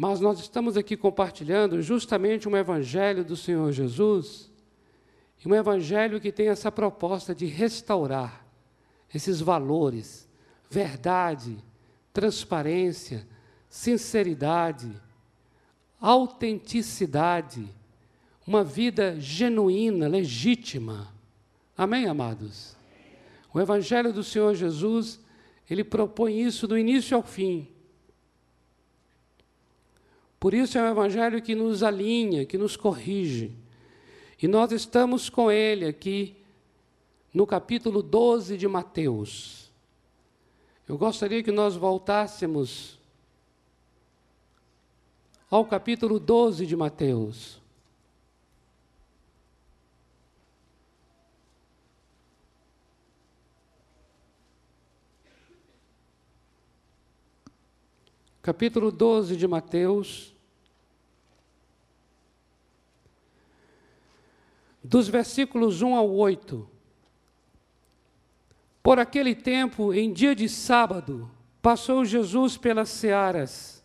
Mas nós estamos aqui compartilhando justamente um evangelho do Senhor Jesus, e um evangelho que tem essa proposta de restaurar esses valores, verdade, transparência, sinceridade, autenticidade, uma vida genuína, legítima. Amém, amados? O Evangelho do Senhor Jesus, ele propõe isso do início ao fim. Por isso é um Evangelho que nos alinha, que nos corrige. E nós estamos com ele aqui no capítulo 12 de Mateus. Eu gostaria que nós voltássemos ao capítulo 12 de Mateus. Capítulo 12 de Mateus, dos versículos 1 ao 8. Por aquele tempo, em dia de sábado, passou Jesus pelas searas.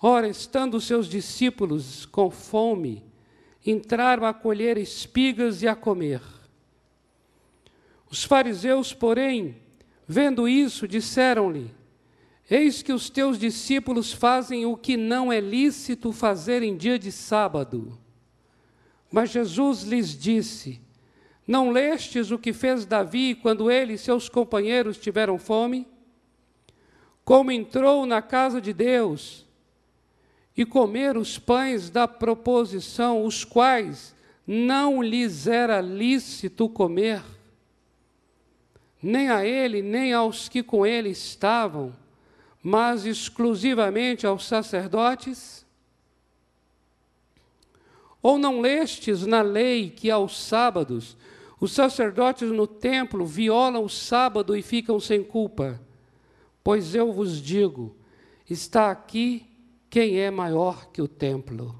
Ora, estando seus discípulos com fome, entraram a colher espigas e a comer. Os fariseus, porém, vendo isso, disseram-lhe: Eis que os teus discípulos fazem o que não é lícito fazer em dia de sábado. Mas Jesus lhes disse: não lestes o que fez Davi quando ele e seus companheiros tiveram fome? Como entrou na casa de Deus e comer os pães da proposição, os quais não lhes era lícito comer, nem a ele, nem aos que com ele estavam, mas exclusivamente aos sacerdotes? Ou não lestes na lei que aos sábados os sacerdotes no templo violam o sábado e ficam sem culpa. Pois eu vos digo: está aqui quem é maior que o templo.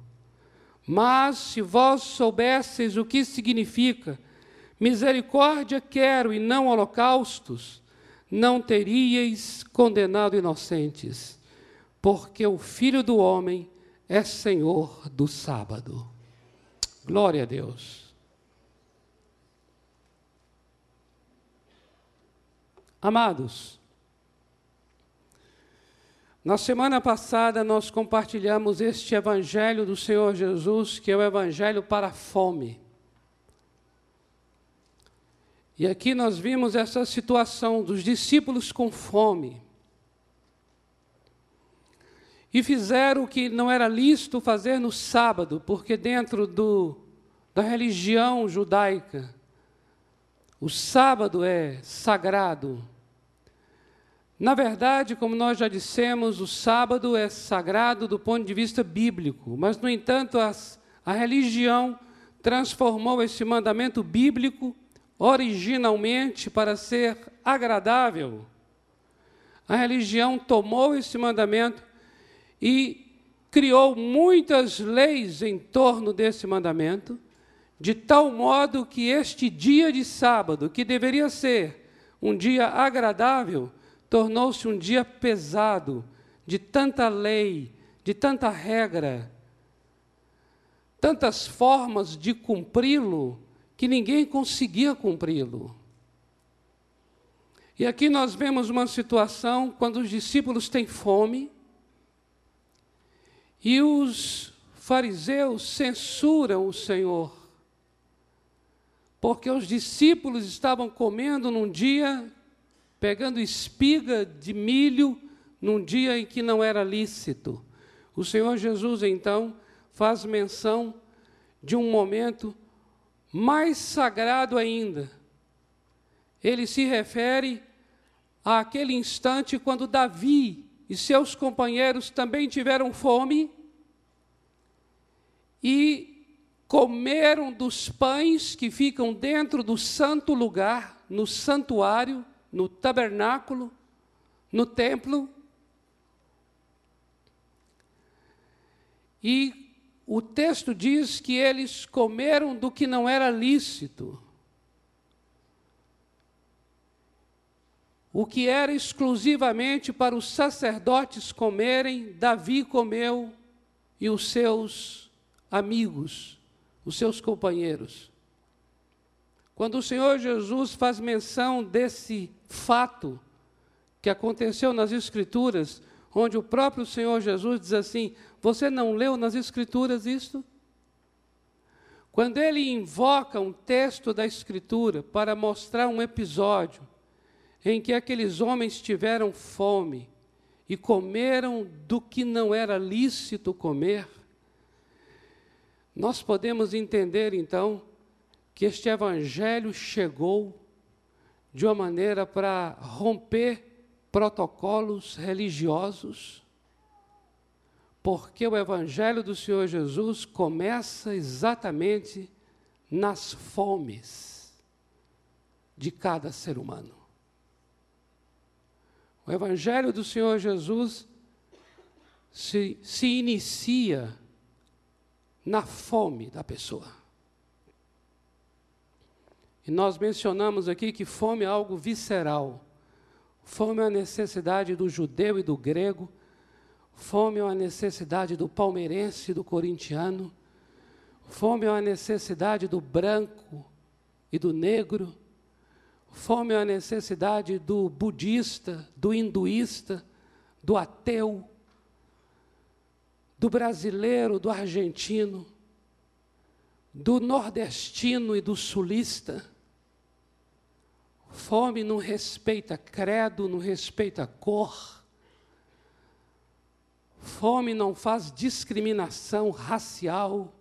Mas se vós soubesseis o que significa misericórdia quero e não holocaustos, não teríeis condenado inocentes, porque o Filho do Homem é Senhor do sábado. Glória a Deus. Amados, na semana passada nós compartilhamos este Evangelho do Senhor Jesus, que é o Evangelho para a fome. E aqui nós vimos essa situação dos discípulos com fome. E fizeram o que não era lícito fazer no sábado, porque dentro do, da religião judaica, o sábado é sagrado, na verdade, como nós já dissemos, o sábado é sagrado do ponto de vista bíblico, mas, no entanto, as, a religião transformou esse mandamento bíblico originalmente para ser agradável. A religião tomou esse mandamento e criou muitas leis em torno desse mandamento, de tal modo que este dia de sábado, que deveria ser um dia agradável, tornou-se um dia pesado, de tanta lei, de tanta regra, tantas formas de cumpri-lo, que ninguém conseguia cumpri-lo. E aqui nós vemos uma situação quando os discípulos têm fome e os fariseus censuram o Senhor, porque os discípulos estavam comendo num dia pegando espiga de milho num dia em que não era lícito. O Senhor Jesus, então, faz menção de um momento mais sagrado ainda. Ele se refere àquele instante quando Davi e seus companheiros também tiveram fome e comeram dos pães que ficam dentro do santo lugar, no santuário, no tabernáculo, no templo. E o texto diz que eles comeram do que não era lícito. O que era exclusivamente para os sacerdotes comerem, Davi comeu e os seus amigos, os seus companheiros. Quando o Senhor Jesus faz menção desse fato que aconteceu nas Escrituras, onde o próprio Senhor Jesus diz assim: Você não leu nas Escrituras isto? Quando ele invoca um texto da Escritura para mostrar um episódio em que aqueles homens tiveram fome e comeram do que não era lícito comer, nós podemos entender então que este evangelho chegou de uma maneira para romper protocolos religiosos, porque o evangelho do Senhor Jesus começa exatamente nas fomes de cada ser humano. O Evangelho do Senhor Jesus se, se inicia na fome da pessoa. E nós mencionamos aqui que fome é algo visceral. Fome é a necessidade do judeu e do grego. Fome é uma necessidade do palmeirense e do corintiano. Fome é uma necessidade do branco e do negro. Fome é a necessidade do budista, do hinduísta, do ateu, do brasileiro, do argentino, do nordestino e do sulista. Fome não respeita credo, não respeita cor. Fome não faz discriminação racial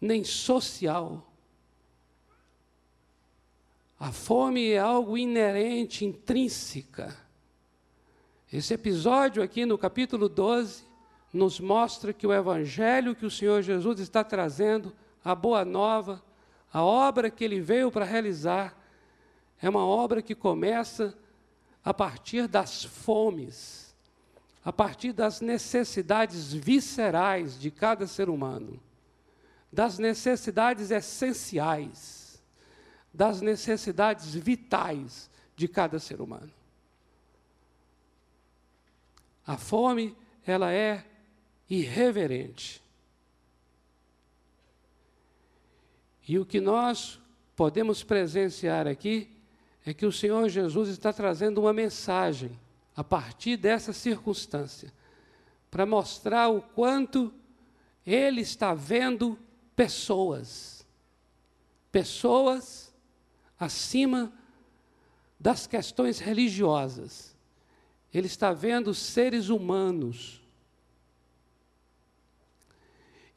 nem social. A fome é algo inerente, intrínseca. Esse episódio aqui no capítulo 12 nos mostra que o evangelho que o Senhor Jesus está trazendo, a boa nova, a obra que ele veio para realizar, é uma obra que começa a partir das fomes, a partir das necessidades viscerais de cada ser humano, das necessidades essenciais das necessidades vitais de cada ser humano. A fome, ela é irreverente. E o que nós podemos presenciar aqui é que o Senhor Jesus está trazendo uma mensagem a partir dessa circunstância, para mostrar o quanto ele está vendo pessoas. Pessoas acima das questões religiosas. Ele está vendo seres humanos.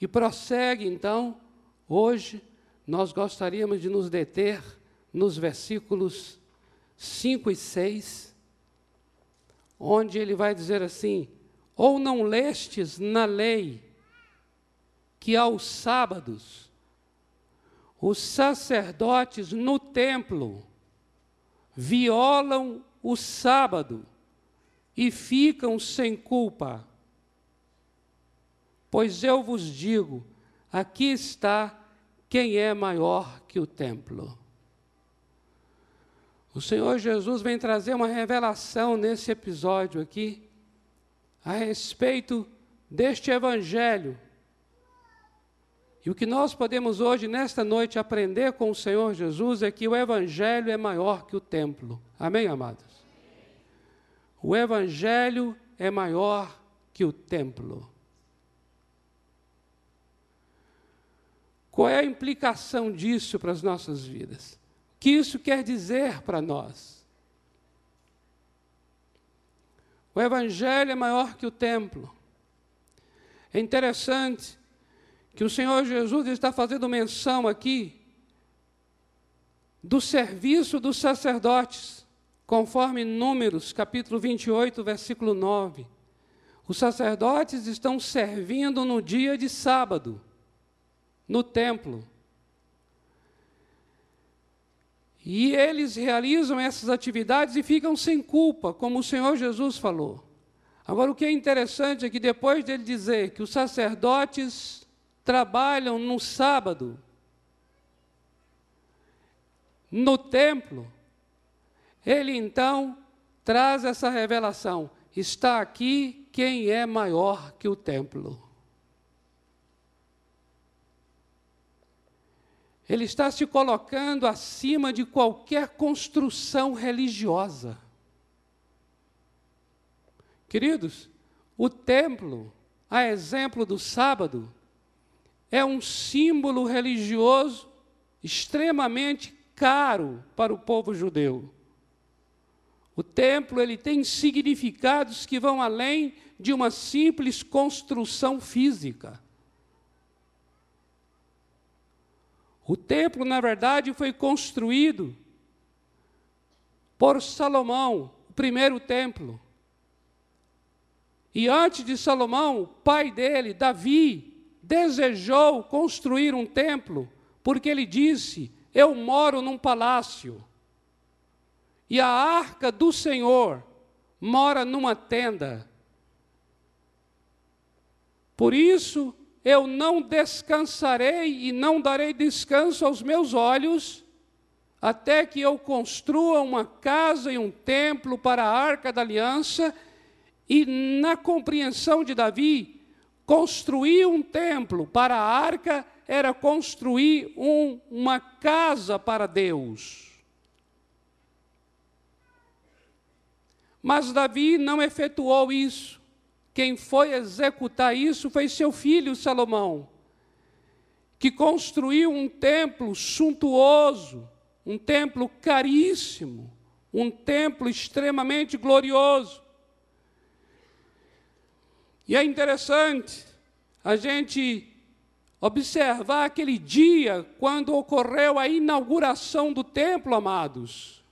E prossegue, então, hoje, nós gostaríamos de nos deter nos versículos 5 e 6, onde ele vai dizer assim: Ou não lestes na lei que aos sábados os sacerdotes no templo violam o sábado e ficam sem culpa. Pois eu vos digo: aqui está quem é maior que o templo. O Senhor Jesus vem trazer uma revelação nesse episódio aqui, a respeito deste evangelho e o que nós podemos hoje, nesta noite, aprender com o Senhor Jesus é que o Evangelho é maior que o templo. Amém, amados? O Evangelho é maior que o templo. Qual é a implicação disso para as nossas vidas? Que isso quer dizer para nós? O Evangelho é maior que o templo. É interessante que o Senhor Jesus está fazendo menção aqui do serviço dos sacerdotes, conforme Números, capítulo 28, versículo 9. Os sacerdotes estão servindo no dia de sábado, no templo. E eles realizam essas atividades e ficam sem culpa, como o Senhor Jesus falou. Agora, o que é interessante é que depois dele dizer que os sacerdotes trabalham no sábado, no templo, ele então traz essa revelação: está aqui quem é maior que o templo. Ele está se colocando acima de qualquer construção religiosa. Queridos, o templo, a exemplo do sábado, é um símbolo religioso extremamente caro para o povo judeu. O templo ele tem significados que vão além de uma simples construção física. O templo, na verdade, foi construído por Salomão, o primeiro templo. E antes de Salomão, pai dele, Davi, desejou construir um templo, porque ele disse: Eu moro num palácio, e a arca do Senhor mora numa tenda. Por isso, eu não descansarei e não darei descanso aos meus olhos, até que eu construa uma casa e um templo para a arca da aliança e na compreensão de Davi, construir um templo para a arca era construir um, uma casa para Deus. Mas Davi não efetuou isso. Quem foi executar isso foi seu filho Salomão, que construiu um templo suntuoso, um templo caríssimo, um templo extremamente glorioso. E é interessante a gente observar aquele dia quando ocorreu a inauguração do templo, amados.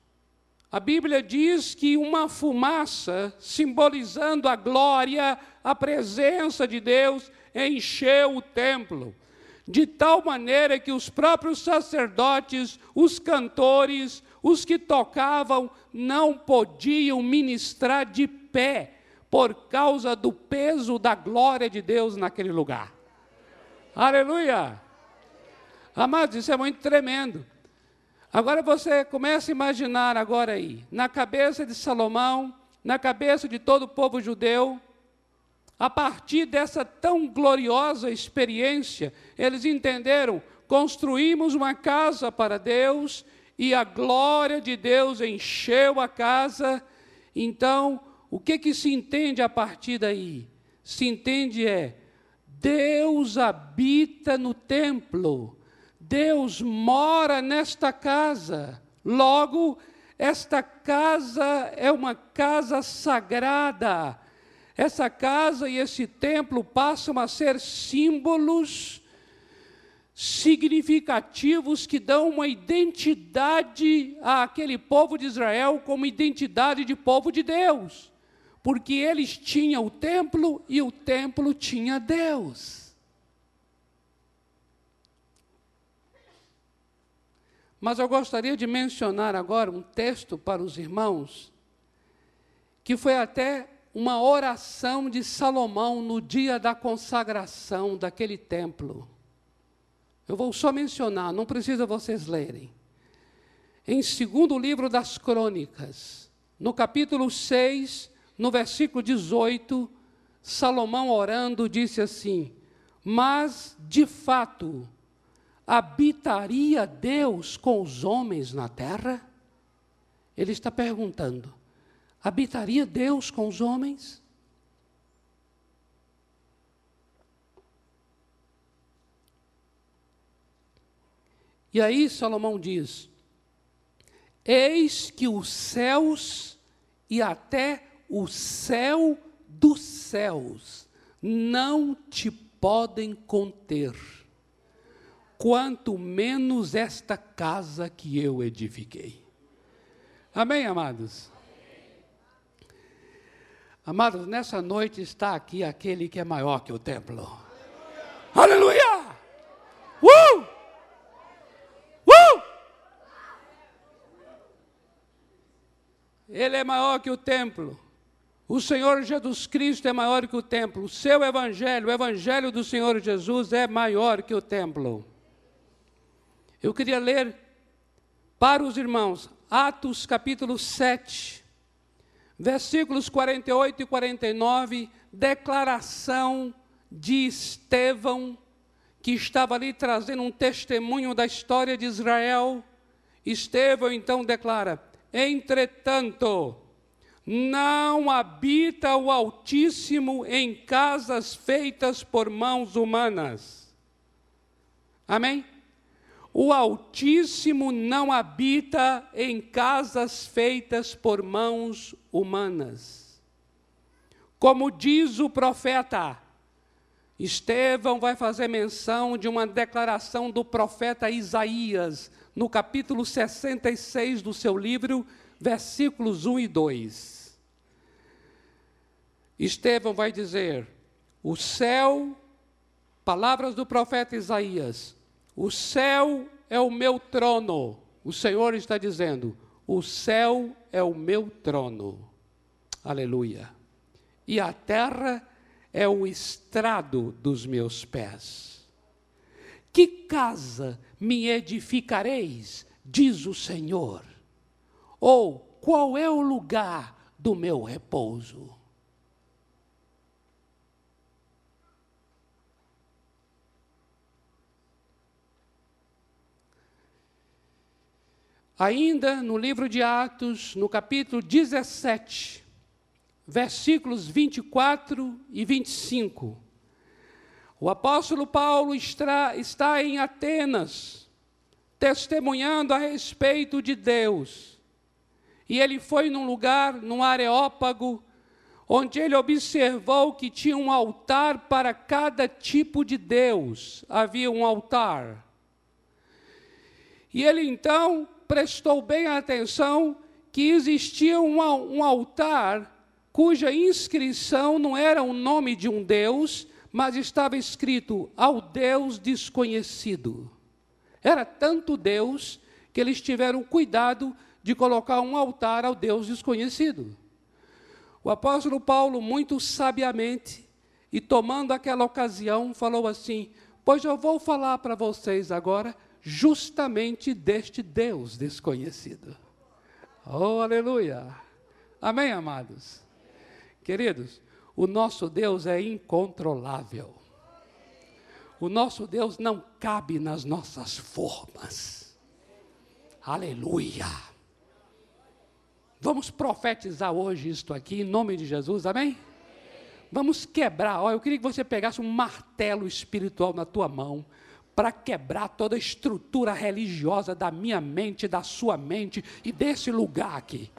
A Bíblia diz que uma fumaça, simbolizando a glória, a presença de Deus, encheu o templo, de tal maneira que os próprios sacerdotes, os cantores, os que tocavam, não podiam ministrar de pé, por causa do peso da glória de Deus naquele lugar. Aleluia! Amados, isso é muito tremendo. Agora você começa a imaginar agora aí, na cabeça de Salomão, na cabeça de todo o povo judeu, a partir dessa tão gloriosa experiência, eles entenderam: construímos uma casa para Deus e a glória de Deus encheu a casa. Então, o que, que se entende a partir daí? Se entende é, Deus habita no templo, Deus mora nesta casa. Logo, esta casa é uma casa sagrada. Essa casa e esse templo passam a ser símbolos significativos que dão uma identidade àquele povo de Israel como identidade de povo de Deus porque eles tinham o templo e o templo tinha Deus. Mas eu gostaria de mencionar agora um texto para os irmãos, que foi até uma oração de Salomão no dia da consagração daquele templo. Eu vou só mencionar, não precisa vocês lerem. Em segundo livro das crônicas, no capítulo 6, no versículo 18, Salomão orando disse assim: Mas de fato, habitaria Deus com os homens na terra? Ele está perguntando: habitaria Deus com os homens? E aí Salomão diz: Eis que os céus e até o céu dos céus não te podem conter, quanto menos esta casa que eu edifiquei. Amém, amados? Amados, nessa noite está aqui aquele que é maior que o templo. Aleluia! Aleluia! Uh! Uh! Ele é maior que o templo. O Senhor Jesus Cristo é maior que o templo. O seu evangelho, o evangelho do Senhor Jesus é maior que o templo. Eu queria ler para os irmãos Atos capítulo 7, versículos 48 e 49, declaração de Estevão, que estava ali trazendo um testemunho da história de Israel, Estevão então declara: Entretanto, não habita o Altíssimo em casas feitas por mãos humanas. Amém? O Altíssimo não habita em casas feitas por mãos humanas. Como diz o profeta, Estevão vai fazer menção de uma declaração do profeta Isaías, no capítulo 66 do seu livro, versículos 1 e 2. Estevão vai dizer: O céu, palavras do profeta Isaías, o céu é o meu trono. O Senhor está dizendo: o céu é o meu trono. Aleluia. E a terra é o estrado dos meus pés. Que casa me edificareis, diz o Senhor? Ou qual é o lugar do meu repouso? Ainda no livro de Atos, no capítulo 17, versículos 24 e 25. O apóstolo Paulo está, em Atenas, testemunhando a respeito de Deus. E ele foi num lugar, num areópago, onde ele observou que tinha um altar para cada tipo de Deus. Havia um altar. E ele então prestou bem atenção que existia um, um altar cuja inscrição não era o nome de um Deus, mas estava escrito ao Deus desconhecido. Era tanto Deus que eles tiveram cuidado de colocar um altar ao Deus desconhecido. O apóstolo Paulo, muito sabiamente, e tomando aquela ocasião, falou assim: Pois eu vou falar para vocês agora justamente deste Deus desconhecido. Oh, aleluia! Amém, amados? Queridos, o nosso Deus é incontrolável. O nosso Deus não cabe nas nossas formas. Aleluia! Vamos profetizar hoje isto aqui em nome de Jesus, amém? Vamos quebrar. Olha, eu queria que você pegasse um martelo espiritual na tua mão para quebrar toda a estrutura religiosa da minha mente, da sua mente e desse lugar aqui.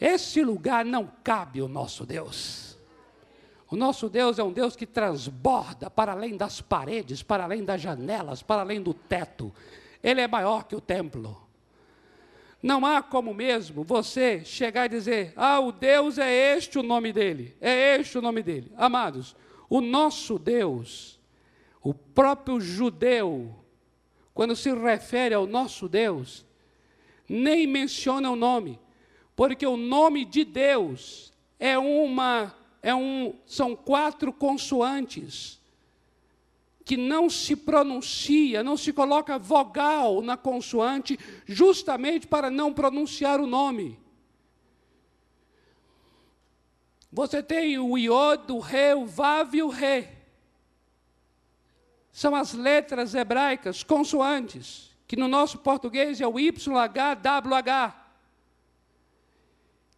Esse lugar não cabe o nosso Deus. O nosso Deus é um Deus que transborda para além das paredes, para além das janelas, para além do teto. Ele é maior que o templo. Não há como mesmo você chegar e dizer: Ah, o Deus é este o nome dele, é este o nome dele. Amados, o nosso Deus o próprio judeu, quando se refere ao nosso Deus, nem menciona o nome, porque o nome de Deus é uma é um são quatro consoantes que não se pronuncia, não se coloca vogal na consoante, justamente para não pronunciar o nome. Você tem o iod, o re, o vav e o re são as letras hebraicas, consoantes, que no nosso português é o YHWH.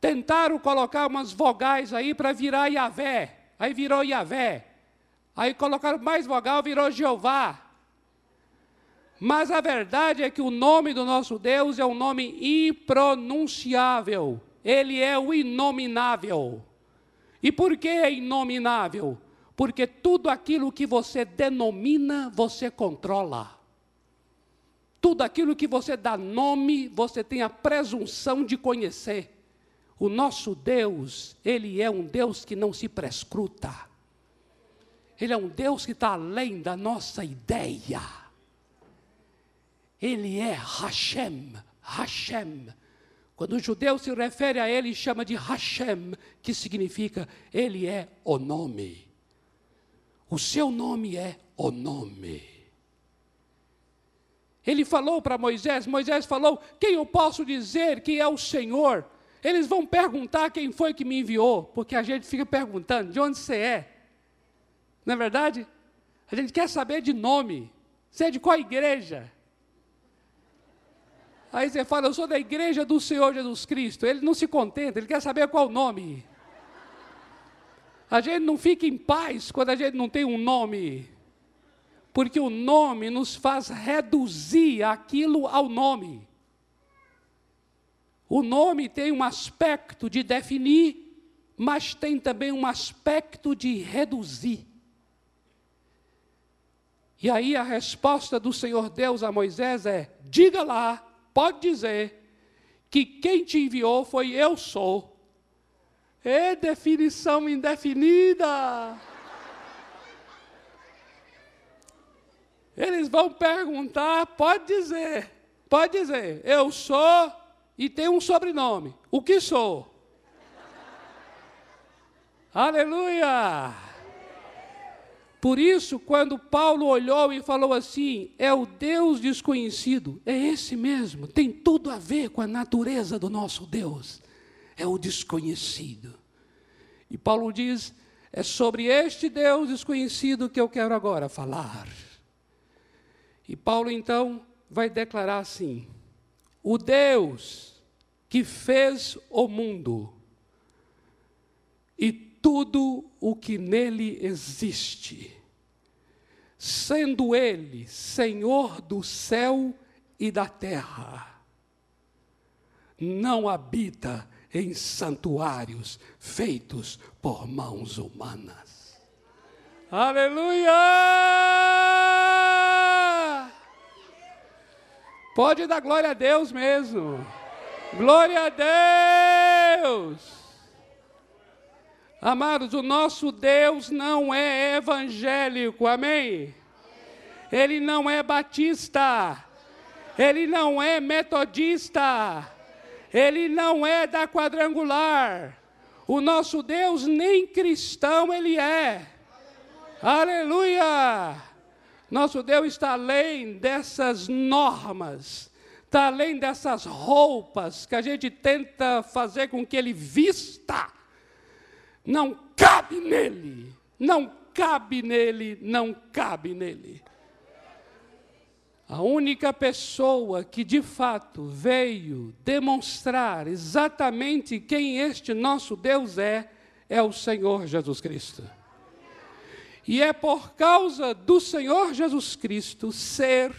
Tentaram colocar umas vogais aí para virar Yahvé, aí virou Yahvé. Aí colocaram mais vogal, virou Jeová. Mas a verdade é que o nome do nosso Deus é um nome impronunciável. Ele é o inominável. E por que é inominável? Porque tudo aquilo que você denomina, você controla. Tudo aquilo que você dá nome, você tem a presunção de conhecer. O nosso Deus, Ele é um Deus que não se prescruta. Ele é um Deus que está além da nossa ideia. Ele é Hashem, Hashem. Quando o judeu se refere a ele, chama de Hashem, que significa Ele é o nome. O seu nome é o nome. Ele falou para Moisés, Moisés falou: Quem eu posso dizer que é o Senhor? Eles vão perguntar quem foi que me enviou, porque a gente fica perguntando: de onde você é? Não é verdade? A gente quer saber de nome. Você é de qual igreja? Aí você fala, eu sou da igreja do Senhor Jesus Cristo. Ele não se contenta, ele quer saber qual o nome. A gente não fica em paz quando a gente não tem um nome. Porque o nome nos faz reduzir aquilo ao nome. O nome tem um aspecto de definir, mas tem também um aspecto de reduzir. E aí a resposta do Senhor Deus a Moisés é: diga lá, pode dizer, que quem te enviou foi eu sou. É definição indefinida. Eles vão perguntar, pode dizer, pode dizer, eu sou e tem um sobrenome. O que sou? Aleluia! Por isso, quando Paulo olhou e falou assim: é o Deus desconhecido, é esse mesmo, tem tudo a ver com a natureza do nosso Deus, é o desconhecido. E Paulo diz: é sobre este Deus desconhecido que eu quero agora falar. E Paulo então vai declarar assim: o Deus que fez o mundo e tudo o que nele existe, sendo Ele Senhor do céu e da terra, não habita em santuários feitos por mãos humanas. Aleluia! Pode dar glória a Deus mesmo. Glória a Deus. Amados, o nosso Deus não é evangélico, amém? Ele não é batista, ele não é metodista, ele não é da quadrangular. O nosso Deus nem cristão ele é. Aleluia! Nosso Deus está além dessas normas, está além dessas roupas que a gente tenta fazer com que ele vista. Não cabe nele, não cabe nele, não cabe nele. A única pessoa que de fato veio demonstrar exatamente quem este nosso Deus é, é o Senhor Jesus Cristo. E é por causa do Senhor Jesus Cristo ser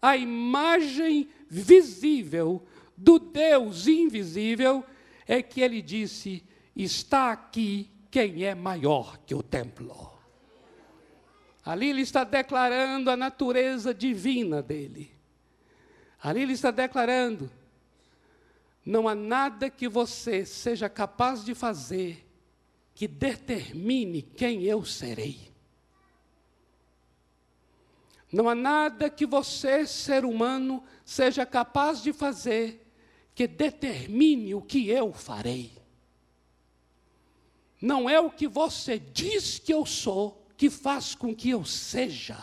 a imagem visível do Deus invisível, é que ele disse: Está aqui quem é maior que o templo. Ali ele está declarando a natureza divina dele. Ali ele está declarando: não há nada que você seja capaz de fazer que determine quem eu serei. Não há nada que você, ser humano, seja capaz de fazer que determine o que eu farei. Não é o que você diz que eu sou que faz com que eu seja.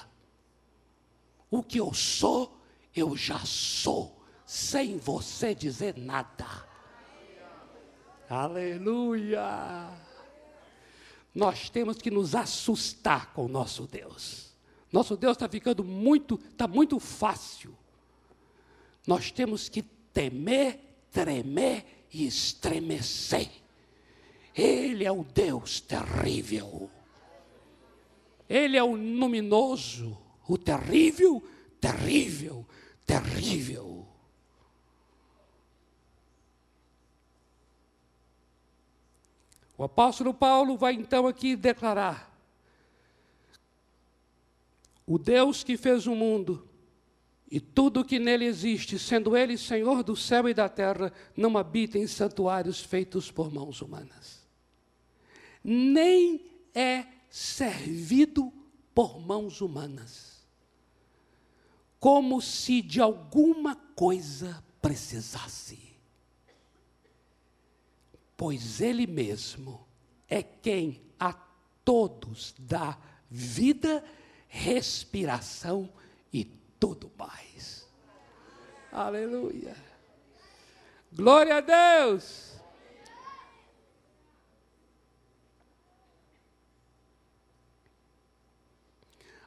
O que eu sou, eu já sou, sem você dizer nada. Aleluia! Nós temos que nos assustar com o nosso Deus. Nosso Deus está ficando muito, está muito fácil. Nós temos que temer, tremer e estremecer. Ele é o Deus terrível. Ele é o luminoso, o terrível, terrível, terrível. O apóstolo Paulo vai então aqui declarar o Deus que fez o mundo e tudo o que nele existe, sendo ele Senhor do céu e da terra, não habita em santuários feitos por mãos humanas. Nem é servido por mãos humanas. Como se de alguma coisa precisasse. Pois ele mesmo é quem a todos dá vida respiração e tudo mais. Aleluia. Glória a Deus.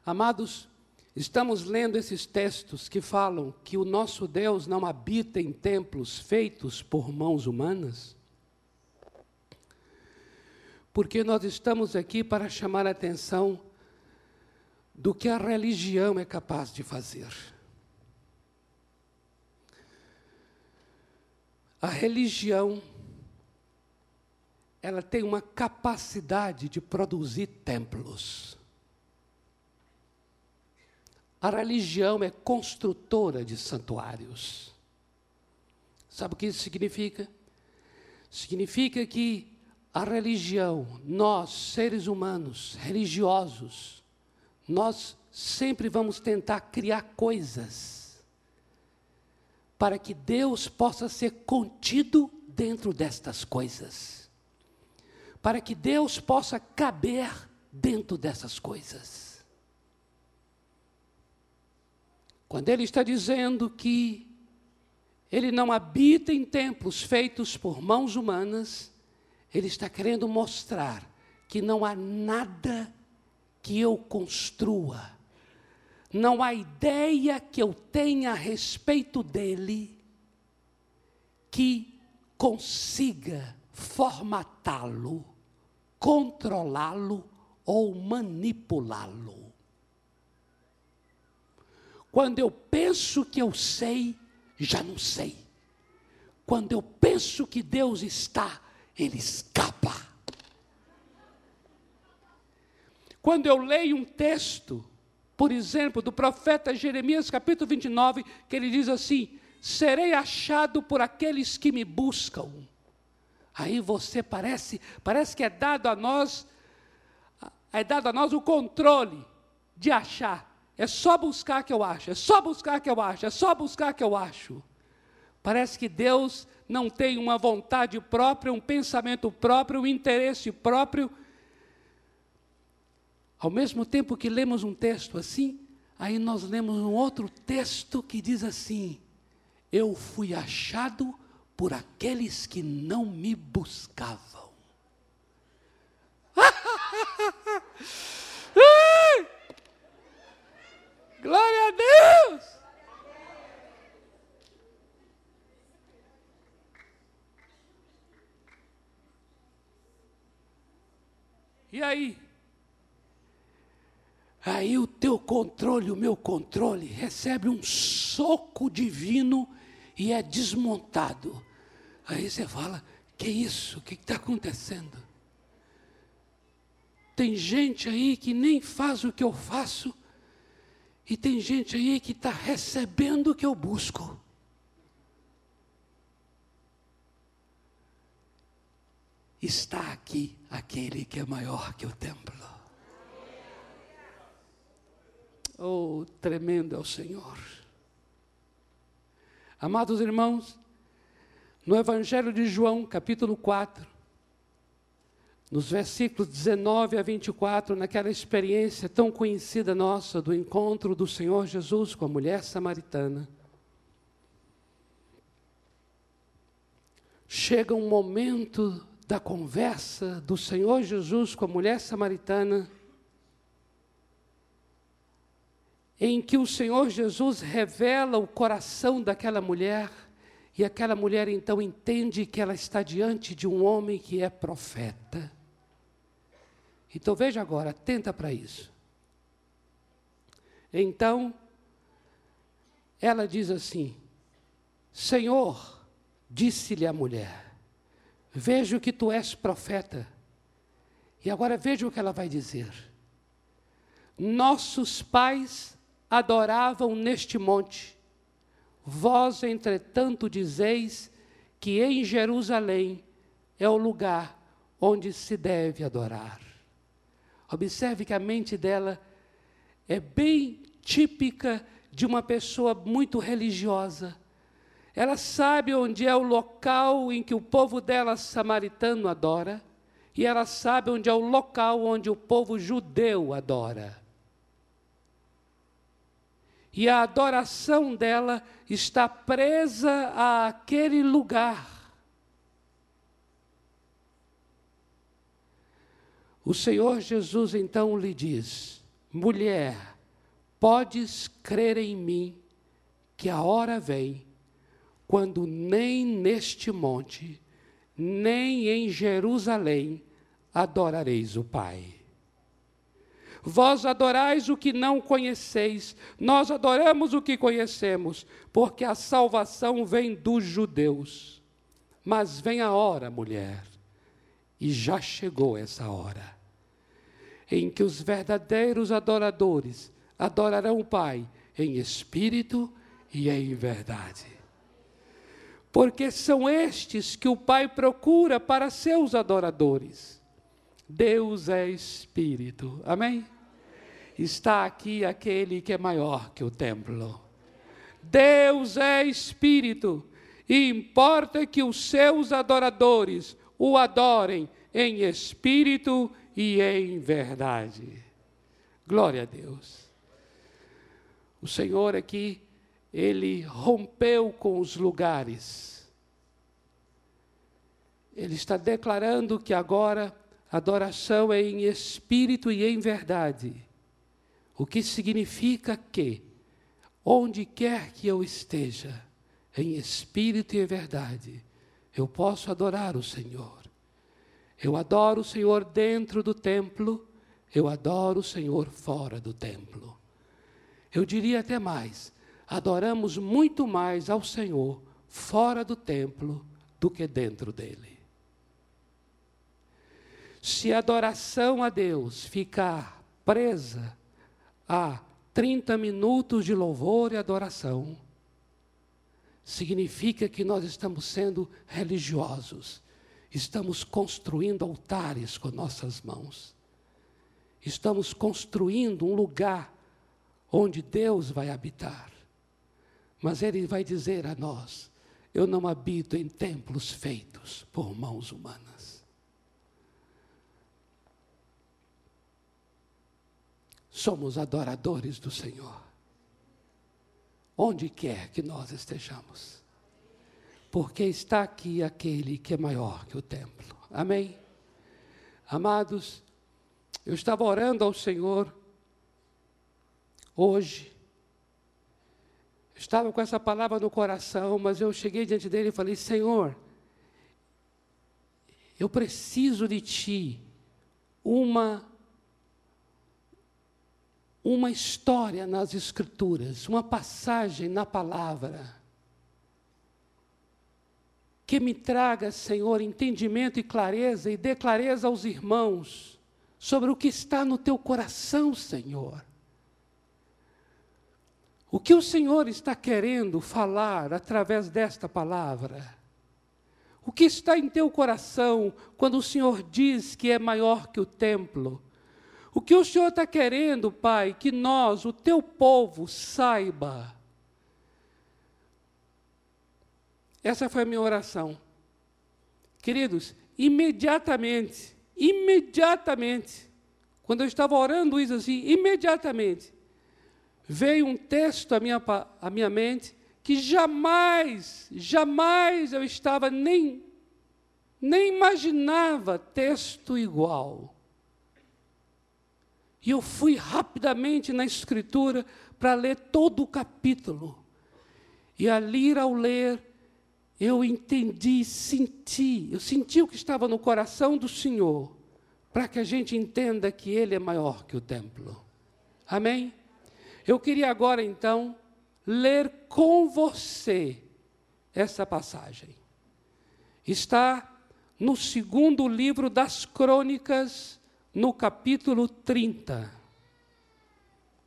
Amados, estamos lendo esses textos que falam que o nosso Deus não habita em templos feitos por mãos humanas? Porque nós estamos aqui para chamar a atenção do que a religião é capaz de fazer. A religião ela tem uma capacidade de produzir templos. A religião é construtora de santuários. Sabe o que isso significa? Significa que a religião, nós, seres humanos, religiosos, nós sempre vamos tentar criar coisas para que Deus possa ser contido dentro destas coisas, para que Deus possa caber dentro dessas coisas. Quando ele está dizendo que ele não habita em templos feitos por mãos humanas, ele está querendo mostrar que não há nada que eu construa, não há ideia que eu tenha a respeito dele que consiga formatá-lo, controlá-lo ou manipulá-lo. Quando eu penso que eu sei, já não sei. Quando eu penso que Deus está, ele escapa. Quando eu leio um texto, por exemplo, do profeta Jeremias, capítulo 29, que ele diz assim: Serei achado por aqueles que me buscam. Aí você parece, parece que é dado a nós, é dado a nós o controle de achar. É só buscar que eu acho, é só buscar que eu acho, é só buscar que eu acho. Parece que Deus não tem uma vontade própria, um pensamento próprio, um interesse próprio. Ao mesmo tempo que lemos um texto assim, aí nós lemos um outro texto que diz assim: Eu fui achado por aqueles que não me buscavam. Glória a Deus! E aí? Aí o teu controle, o meu controle, recebe um soco divino e é desmontado. Aí você fala: que isso? O que está acontecendo? Tem gente aí que nem faz o que eu faço, e tem gente aí que está recebendo o que eu busco. Está aqui aquele que é maior que o templo. Oh, tremendo é o Senhor. Amados irmãos, no Evangelho de João, capítulo 4, nos versículos 19 a 24, naquela experiência tão conhecida nossa do encontro do Senhor Jesus com a mulher samaritana, chega um momento da conversa do Senhor Jesus com a mulher samaritana, em que o Senhor Jesus revela o coração daquela mulher, e aquela mulher então entende que ela está diante de um homem que é profeta. Então veja agora, atenta para isso. Então, ela diz assim: Senhor, disse-lhe a mulher, vejo que tu és profeta. E agora veja o que ela vai dizer. Nossos pais adoravam neste monte. Vós, entretanto, dizeis que em Jerusalém é o lugar onde se deve adorar. Observe que a mente dela é bem típica de uma pessoa muito religiosa. Ela sabe onde é o local em que o povo dela samaritano adora, e ela sabe onde é o local onde o povo judeu adora. E a adoração dela está presa àquele lugar. O Senhor Jesus então lhe diz: mulher, podes crer em mim, que a hora vem, quando nem neste monte, nem em Jerusalém adorareis o Pai. Vós adorais o que não conheceis, nós adoramos o que conhecemos, porque a salvação vem dos judeus. Mas vem a hora, mulher, e já chegou essa hora, em que os verdadeiros adoradores adorarão o Pai em espírito e em verdade. Porque são estes que o Pai procura para seus adoradores. Deus é Espírito. Amém? Está aqui aquele que é maior que o templo. Deus é Espírito. E importa que os seus adoradores o adorem em espírito e em verdade. Glória a Deus. O Senhor aqui, ele rompeu com os lugares. Ele está declarando que agora Adoração é em espírito e em verdade. O que significa que, onde quer que eu esteja, em espírito e em verdade, eu posso adorar o Senhor. Eu adoro o Senhor dentro do templo, eu adoro o Senhor fora do templo. Eu diria até mais: adoramos muito mais ao Senhor fora do templo do que dentro dele. Se a adoração a Deus ficar presa a 30 minutos de louvor e adoração, significa que nós estamos sendo religiosos, estamos construindo altares com nossas mãos, estamos construindo um lugar onde Deus vai habitar. Mas Ele vai dizer a nós: Eu não habito em templos feitos por mãos humanas. somos adoradores do Senhor. Onde quer que nós estejamos. Porque está aqui aquele que é maior que o templo. Amém? Amados, eu estava orando ao Senhor hoje. Estava com essa palavra no coração, mas eu cheguei diante dele e falei: Senhor, eu preciso de Ti uma uma história nas Escrituras, uma passagem na palavra, que me traga, Senhor, entendimento e clareza, e dê clareza aos irmãos sobre o que está no teu coração, Senhor. O que o Senhor está querendo falar através desta palavra? O que está em teu coração quando o Senhor diz que é maior que o templo? O que o Senhor está querendo, Pai, que nós, o teu povo, saiba. Essa foi a minha oração. Queridos, imediatamente, imediatamente, quando eu estava orando isso assim, imediatamente, veio um texto à minha, à minha mente que jamais, jamais eu estava nem, nem imaginava texto igual. E eu fui rapidamente na Escritura para ler todo o capítulo. E ali, ao ler, eu entendi, senti, eu senti o que estava no coração do Senhor, para que a gente entenda que Ele é maior que o templo. Amém? Eu queria agora, então, ler com você essa passagem. Está no segundo livro das Crônicas no capítulo 30.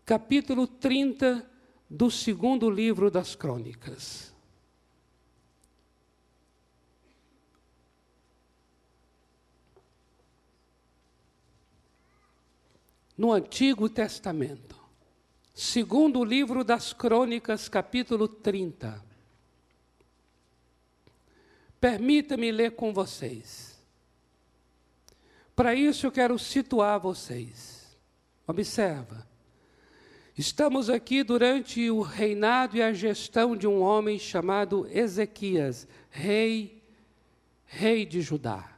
Capítulo 30 do segundo livro das Crônicas. No Antigo Testamento, segundo livro das Crônicas, capítulo 30. Permita-me ler com vocês. Para isso eu quero situar vocês. Observa. Estamos aqui durante o reinado e a gestão de um homem chamado Ezequias, rei, rei de Judá.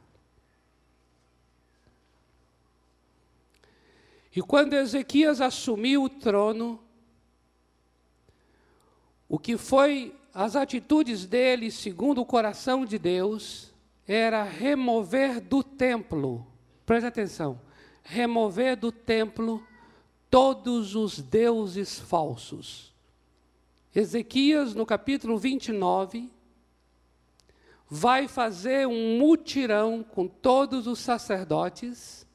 E quando Ezequias assumiu o trono, o que foi as atitudes dele, segundo o coração de Deus, era remover do templo, preste atenção, remover do templo todos os deuses falsos. Ezequias, no capítulo 29, vai fazer um mutirão com todos os sacerdotes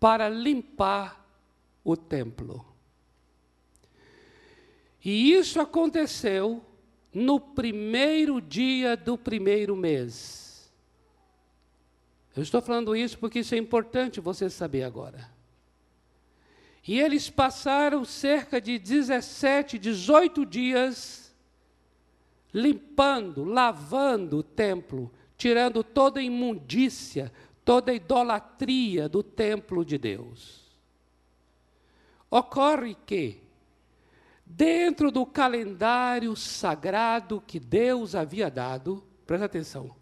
para limpar o templo. E isso aconteceu no primeiro dia do primeiro mês. Eu estou falando isso porque isso é importante você saber agora. E eles passaram cerca de 17, 18 dias limpando, lavando o templo, tirando toda a imundícia, toda a idolatria do templo de Deus. Ocorre que, dentro do calendário sagrado que Deus havia dado, presta atenção,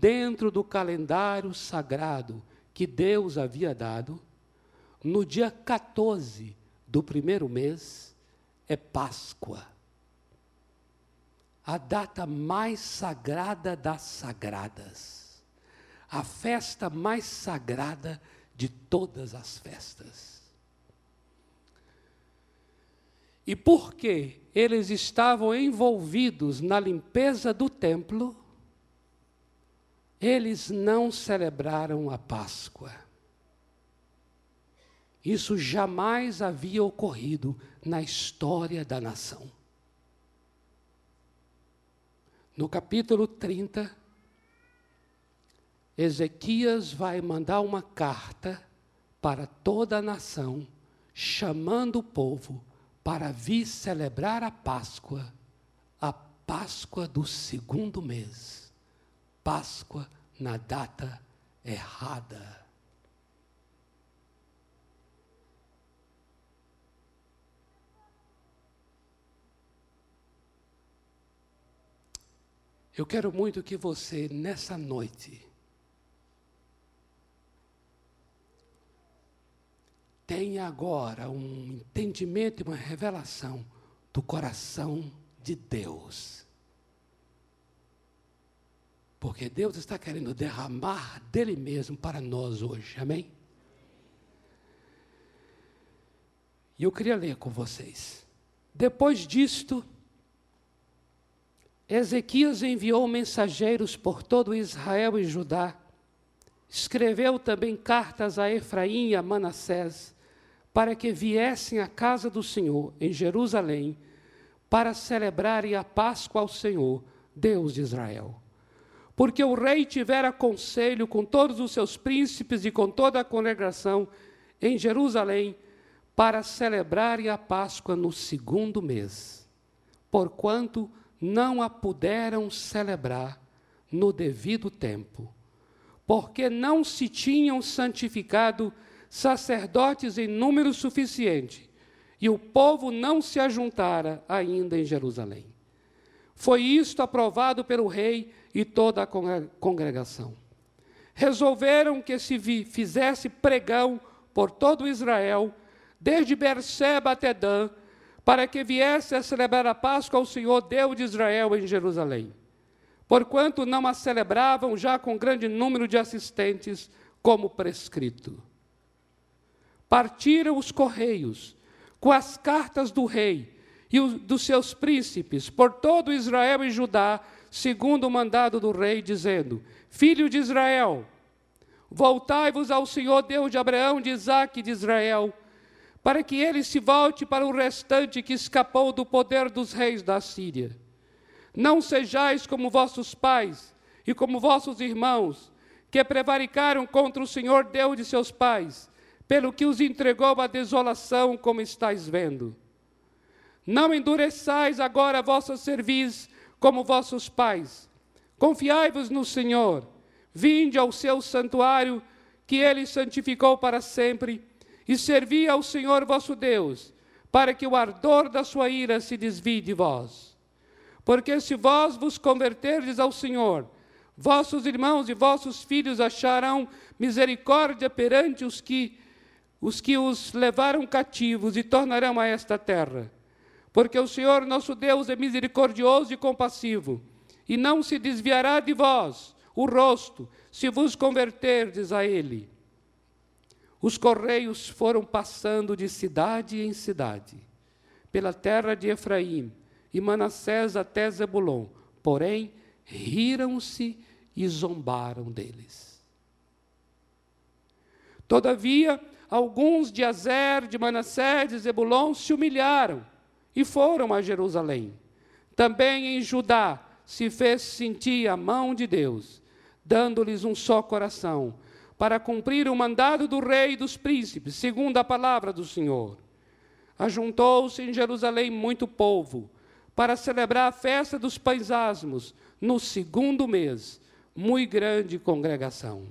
dentro do calendário sagrado que Deus havia dado, no dia 14 do primeiro mês é Páscoa. A data mais sagrada das sagradas. A festa mais sagrada de todas as festas. E porque eles estavam envolvidos na limpeza do templo, eles não celebraram a Páscoa. Isso jamais havia ocorrido na história da nação. No capítulo 30, Ezequias vai mandar uma carta para toda a nação, chamando o povo para vir celebrar a Páscoa, a Páscoa do segundo mês, Páscoa na data errada. Eu quero muito que você, nessa noite, tenha agora um entendimento e uma revelação do coração de Deus. Porque Deus está querendo derramar dele mesmo para nós hoje, amém? E eu queria ler com vocês. Depois disto, Ezequias enviou mensageiros por todo Israel e Judá. Escreveu também cartas a Efraim e a Manassés para que viessem à casa do Senhor, em Jerusalém, para celebrarem a Páscoa ao Senhor, Deus de Israel. Porque o rei tivera conselho com todos os seus príncipes e com toda a congregação em Jerusalém, para celebrarem a Páscoa no segundo mês, porquanto não a puderam celebrar no devido tempo, porque não se tinham santificado sacerdotes em número suficiente, e o povo não se ajuntara ainda em Jerusalém. Foi isto aprovado pelo rei e toda a congregação. Resolveram que se fizesse pregão por todo Israel, desde Berseba até Dan, para que viesse a celebrar a Páscoa ao Senhor Deus de Israel em Jerusalém. Porquanto não a celebravam já com grande número de assistentes, como prescrito partiram os correios com as cartas do rei e dos seus príncipes por todo Israel e Judá, segundo o mandado do rei, dizendo: Filho de Israel, voltai-vos ao Senhor Deus de Abraão, de Isaque e de Israel, para que ele se volte para o restante que escapou do poder dos reis da Síria. Não sejais como vossos pais e como vossos irmãos, que prevaricaram contra o Senhor Deus de seus pais pelo que os entregou à desolação, como estáis vendo. Não endureçais agora a vossa cerviz como vossos pais. Confiai-vos no Senhor. Vinde ao seu santuário, que ele santificou para sempre, e servi ao Senhor vosso Deus, para que o ardor da sua ira se desvie de vós. Porque se vós vos converterdes ao Senhor, vossos irmãos e vossos filhos acharão misericórdia perante os que os que os levaram cativos e tornarão a esta terra. Porque o Senhor nosso Deus é misericordioso e compassivo, e não se desviará de vós o rosto, se vos converterdes a Ele. Os correios foram passando de cidade em cidade, pela terra de Efraim e Manassés até Zebulon, porém riram-se e zombaram deles. Todavia, alguns de Azer, de Manassés e Zebulon se humilharam e foram a Jerusalém. Também em Judá se fez sentir a mão de Deus, dando-lhes um só coração, para cumprir o mandado do rei e dos príncipes, segundo a palavra do Senhor. Ajuntou-se em Jerusalém muito povo, para celebrar a festa dos pães asmos, no segundo mês, muito grande congregação.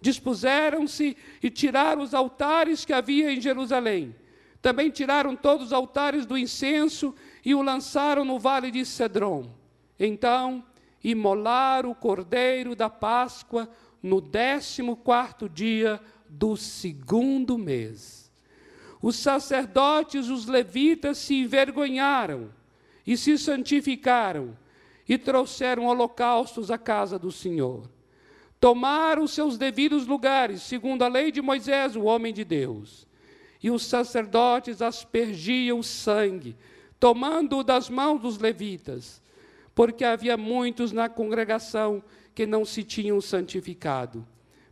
Dispuseram-se e tiraram os altares que havia em Jerusalém. Também tiraram todos os altares do incenso e o lançaram no vale de Cedron. Então, imolaram o cordeiro da Páscoa no décimo quarto dia do segundo mês. Os sacerdotes, os levitas, se envergonharam e se santificaram e trouxeram holocaustos à casa do Senhor. Tomaram seus devidos lugares, segundo a lei de Moisés, o homem de Deus. E os sacerdotes aspergiam o sangue, tomando-o das mãos dos levitas, porque havia muitos na congregação que não se tinham santificado.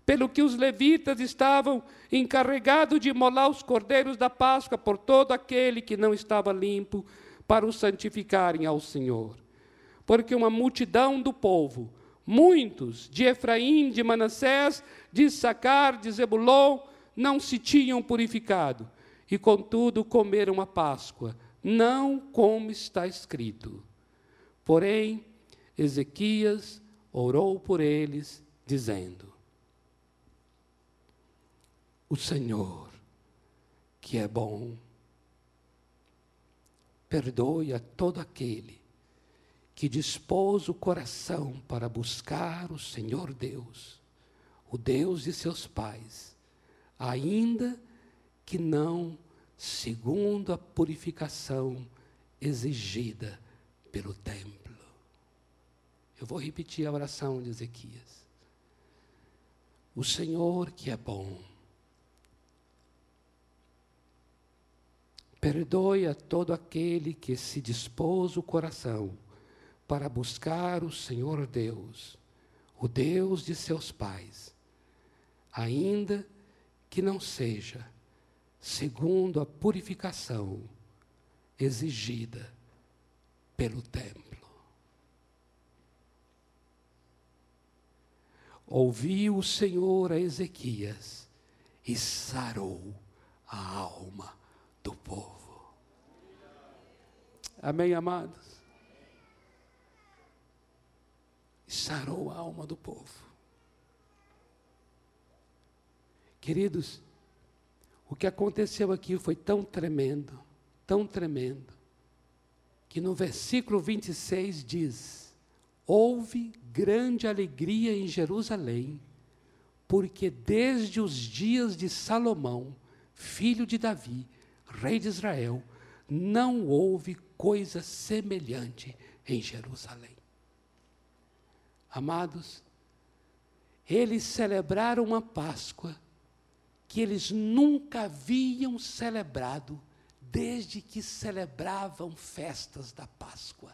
Pelo que os levitas estavam encarregados de molar os cordeiros da Páscoa por todo aquele que não estava limpo, para os santificarem ao Senhor porque uma multidão do povo, muitos de Efraim, de Manassés, de Sacar, de Zebulon, não se tinham purificado, e contudo comeram a Páscoa, não como está escrito. Porém, Ezequias orou por eles, dizendo: O Senhor, que é bom, perdoe a todo aquele que dispôs o coração para buscar o Senhor Deus, o Deus de seus pais, ainda que não segundo a purificação exigida pelo templo. Eu vou repetir a oração de Ezequias. O Senhor que é bom, perdoe a todo aquele que se dispôs o coração para buscar o Senhor Deus, o Deus de seus pais, ainda que não seja segundo a purificação exigida pelo templo. Ouviu o Senhor a Ezequias e sarou a alma do povo. Amém, amados? sarou a alma do povo. Queridos, o que aconteceu aqui foi tão tremendo, tão tremendo, que no versículo 26 diz: Houve grande alegria em Jerusalém, porque desde os dias de Salomão, filho de Davi, rei de Israel, não houve coisa semelhante em Jerusalém. Amados, eles celebraram uma Páscoa que eles nunca haviam celebrado desde que celebravam festas da Páscoa.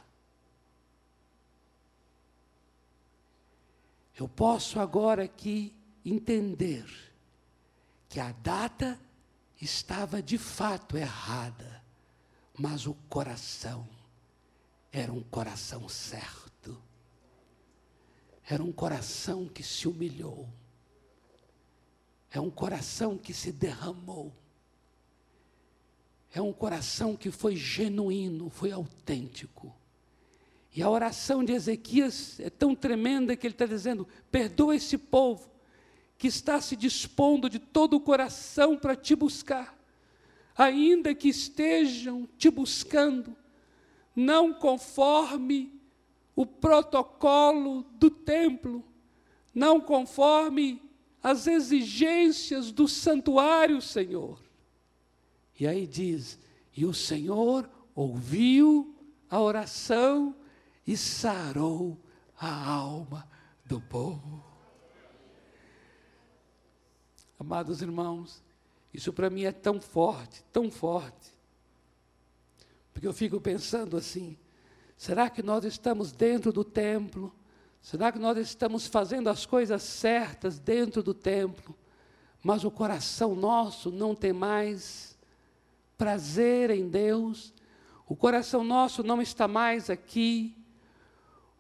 Eu posso agora aqui entender que a data estava de fato errada, mas o coração era um coração certo. Era um coração que se humilhou. É um coração que se derramou. É um coração que foi genuíno, foi autêntico. E a oração de Ezequias é tão tremenda que ele está dizendo: perdoa esse povo que está se dispondo de todo o coração para te buscar, ainda que estejam te buscando, não conforme o protocolo do templo, não conforme as exigências do santuário, Senhor. E aí diz: E o Senhor ouviu a oração e sarou a alma do povo. Amados irmãos, isso para mim é tão forte, tão forte, porque eu fico pensando assim: será que nós estamos dentro do templo? Será que nós estamos fazendo as coisas certas dentro do templo, mas o coração nosso não tem mais prazer em Deus? O coração nosso não está mais aqui,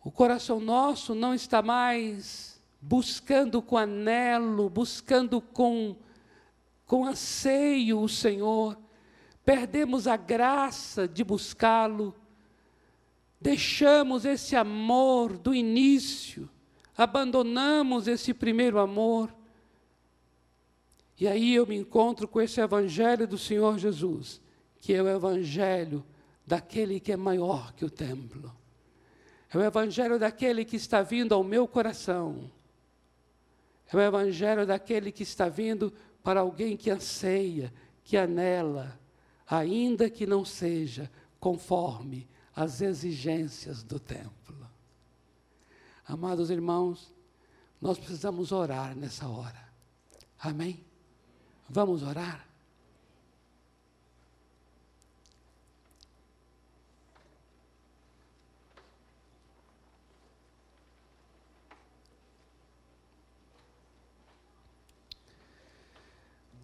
o coração nosso não está mais buscando com anelo, buscando com, com anseio o Senhor. Perdemos a graça de buscá-lo, deixamos esse amor do início, abandonamos esse primeiro amor. E aí eu me encontro com esse evangelho do Senhor Jesus, que é o evangelho daquele que é maior que o templo. É o evangelho daquele que está vindo ao meu coração. É o evangelho daquele que está vindo para alguém que anseia, que anela, ainda que não seja conforme as exigências do templo. Amados irmãos, nós precisamos orar nessa hora. Amém? Vamos orar?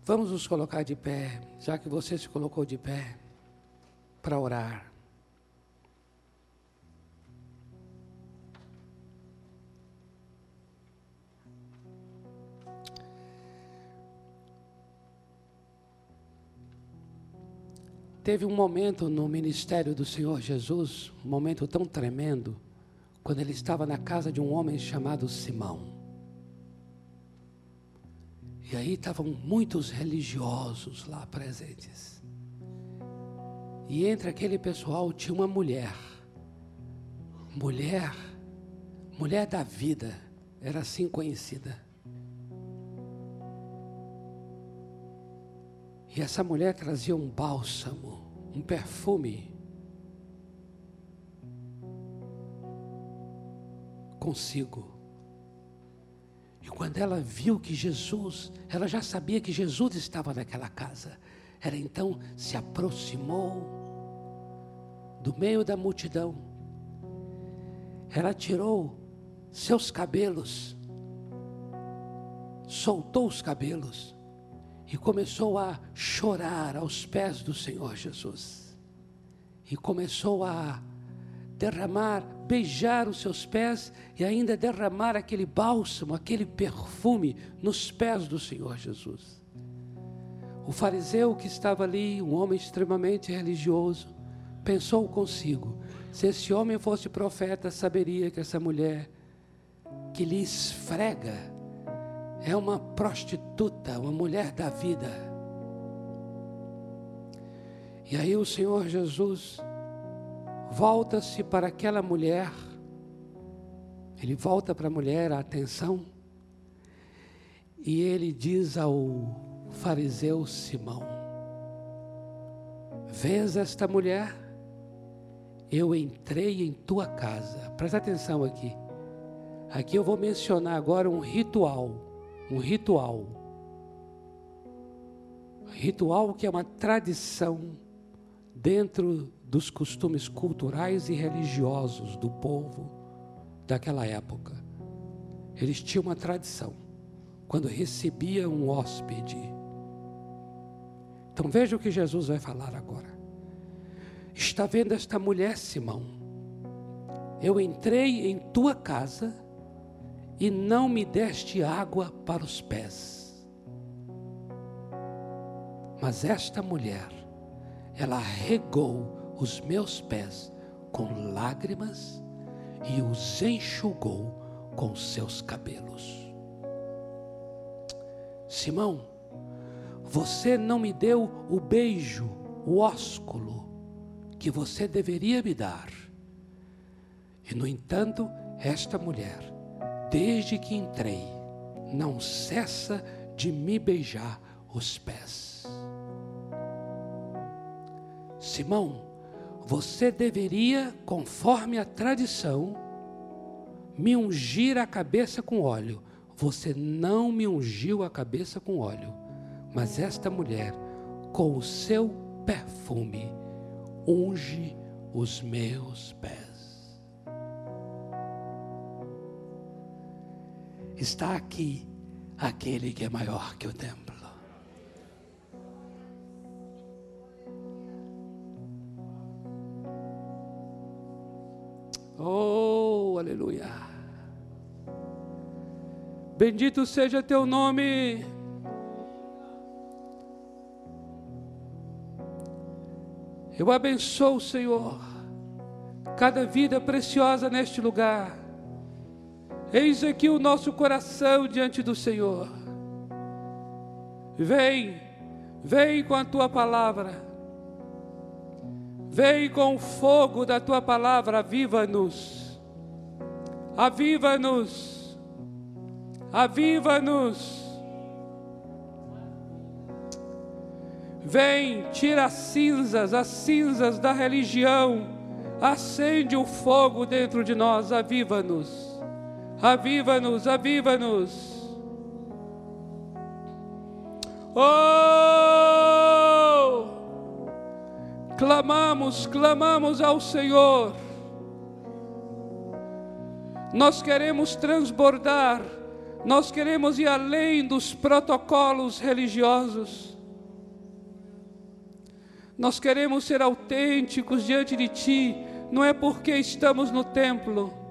Vamos nos colocar de pé, já que você se colocou de pé, para orar. Teve um momento no ministério do Senhor Jesus, um momento tão tremendo, quando ele estava na casa de um homem chamado Simão. E aí estavam muitos religiosos lá presentes. E entre aquele pessoal tinha uma mulher. Mulher, mulher da vida, era assim conhecida. E essa mulher trazia um bálsamo, um perfume consigo. E quando ela viu que Jesus, ela já sabia que Jesus estava naquela casa. Ela então se aproximou do meio da multidão. Ela tirou seus cabelos, soltou os cabelos e começou a chorar aos pés do Senhor Jesus. E começou a derramar, beijar os seus pés e ainda derramar aquele bálsamo, aquele perfume nos pés do Senhor Jesus. O fariseu que estava ali, um homem extremamente religioso, pensou consigo: se esse homem fosse profeta, saberia que essa mulher que lhe esfrega é uma prostituta, uma mulher da vida. E aí o Senhor Jesus volta-se para aquela mulher, ele volta para a mulher a atenção, e ele diz ao fariseu Simão: Vês esta mulher? Eu entrei em tua casa. Presta atenção aqui. Aqui eu vou mencionar agora um ritual. Um ritual. Ritual que é uma tradição dentro dos costumes culturais e religiosos do povo daquela época. Eles tinham uma tradição. Quando recebia um hóspede. Então veja o que Jesus vai falar agora. Está vendo esta mulher, Simão? Eu entrei em tua casa e não me deste água para os pés. Mas esta mulher, ela regou os meus pés com lágrimas e os enxugou com seus cabelos. Simão, você não me deu o beijo, o ósculo que você deveria me dar. E no entanto, esta mulher, desde que entrei, não cessa de me beijar os pés. Simão, você deveria, conforme a tradição, me ungir a cabeça com óleo. Você não me ungiu a cabeça com óleo, mas esta mulher, com o seu perfume, unge os meus pés. Está aqui aquele que é maior que o templo. Oh, aleluia. Bendito seja teu nome. Eu abençoo, Senhor, cada vida preciosa neste lugar. Eis aqui o nosso coração diante do Senhor. Vem, vem com a tua palavra Vem com o fogo da tua palavra, aviva-nos. Aviva-nos. Aviva-nos. Vem, tira as cinzas, as cinzas da religião. Acende o fogo dentro de nós, aviva-nos. Aviva-nos, aviva-nos. Oh! clamamos, clamamos ao Senhor. Nós queremos transbordar, nós queremos ir além dos protocolos religiosos. Nós queremos ser autênticos diante de Ti, não é porque estamos no templo.